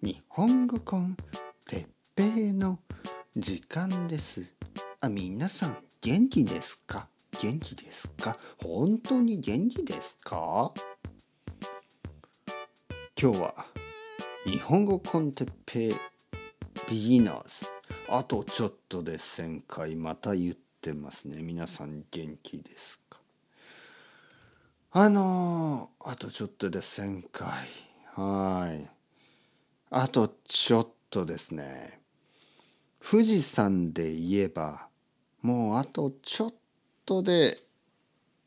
日本語コンてっぺいの時間です。あ皆さん元気ですか？元気ですか？本当に元気ですか？今日は日本語コンテッペイビギナーズ。あとちょっとで1000回また言ってますね。皆さん元気ですか？あのー、あとちょっとで1000回。はい。あとちょっとですね。富士山で言えばもうあとちょっとで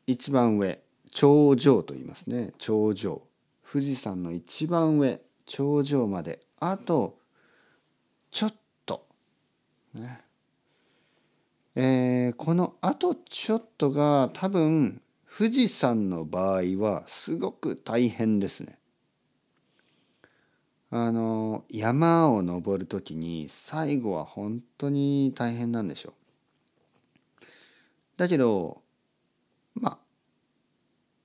一番上頂上と言いますね。頂上。富士山の一番上頂上まであとちょっと。ね。えー、このあとちょっとが多分富士山の場合はすごく大変ですね。あの山を登る時に最後は本当に大変なんでしょう。だけどまあ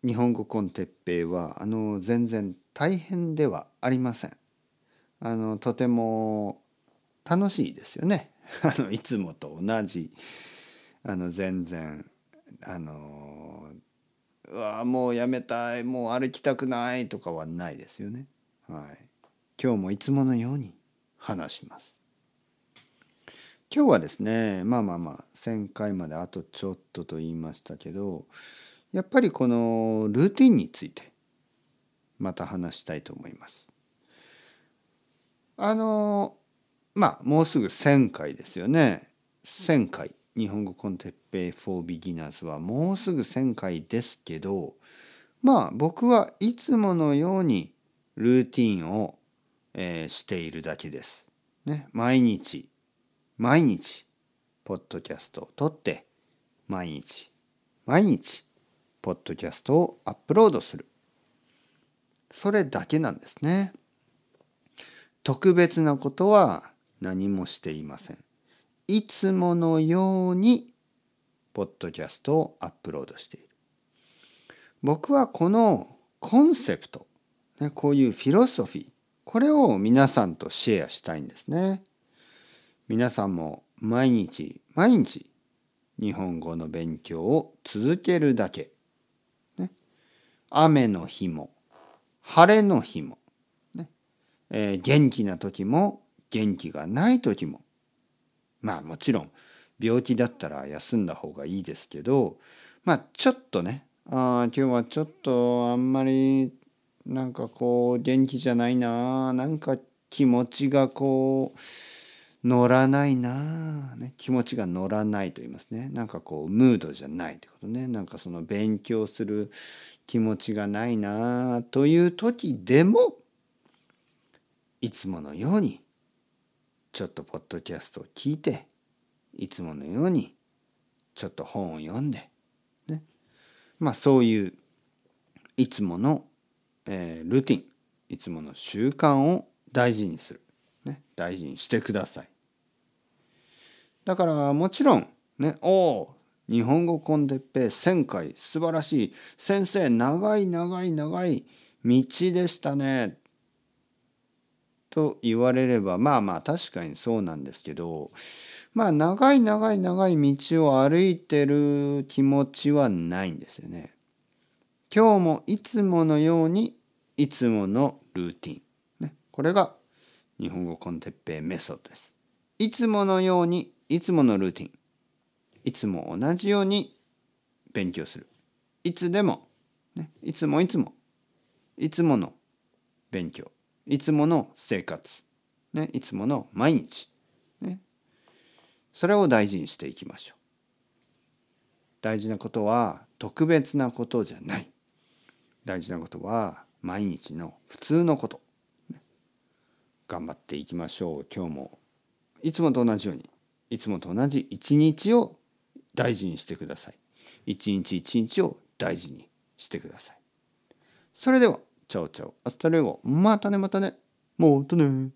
日本語コンテッペイはあの全然大変ではありません。あのとても楽しいですよね。あのいつもと同じあの全然あのうわもうやめたいもう歩きたくないとかはないですよね。はい、今日もいつものように話します。今日はですねまあまあまあ1,000回まであとちょっとと言いましたけどやっぱりこのルーティンについてまた話したいと思います。あのまあもうすぐ1,000回ですよね。1,000回日本語コンテッペイ for beginners はもうすぐ1,000回ですけどまあ僕はいつものようにルーティンを、えー、しているだけです。ね、毎日毎日ポッドキャストを撮って毎日毎日ポッドキャストをアップロードする。それだけなんですね。特別なことは何もしていません。いつものようにポッドキャストをアップロードしている。僕はこのコンセプト、ね、こういうフィロソフィーこれを皆さんとシェアしたいんですね。皆さんも毎日毎日日本語の勉強を続けるだけ。ね、雨の日も晴れの日も、ねえー、元気な時も元気がない時もまあもちろん病気だったら休んだ方がいいですけどまあちょっとねあ今日はちょっとあんまりなんかこう元気じゃないななんか気持ちがこう乗らないな、ね、気持ちが乗らないと言いますね。なんかこうムードじゃないってことね。なんかその勉強する気持ちがないなという時でもいつものようにちょっとポッドキャストを聞いていつものようにちょっと本を読んで、ね、まあそういういつもの、えー、ルーティン。いつもの習慣を大事にする、ね、大事にしてください。だからもちろんねおお日本語コンテッペ1000回素晴らしい。先生長い長い長い道でしたね。と言われればまあまあ確かにそうなんですけどまあ長い長い長い道を歩いてる気持ちはないんですよね。今日もいつものようにいつものルーティン。ね、これが日本語コンテッペイメソッドです。いつものようにいつものルーティン。いつも同じように勉強する。いつでも、ね、いつもいつもいつもの勉強。いつもの生活、ね、いつもの毎日、ね、それを大事にしていきましょう。大事なことは特別なことじゃない。大事なことは毎日の普通のこと。頑張っていきましょう。今日もいつもと同じようにいつもと同じ一日を大事にしてください。一日一日を大事にしてください。それではチャオチャオ。 hasta luego。またねまたね。もうとね。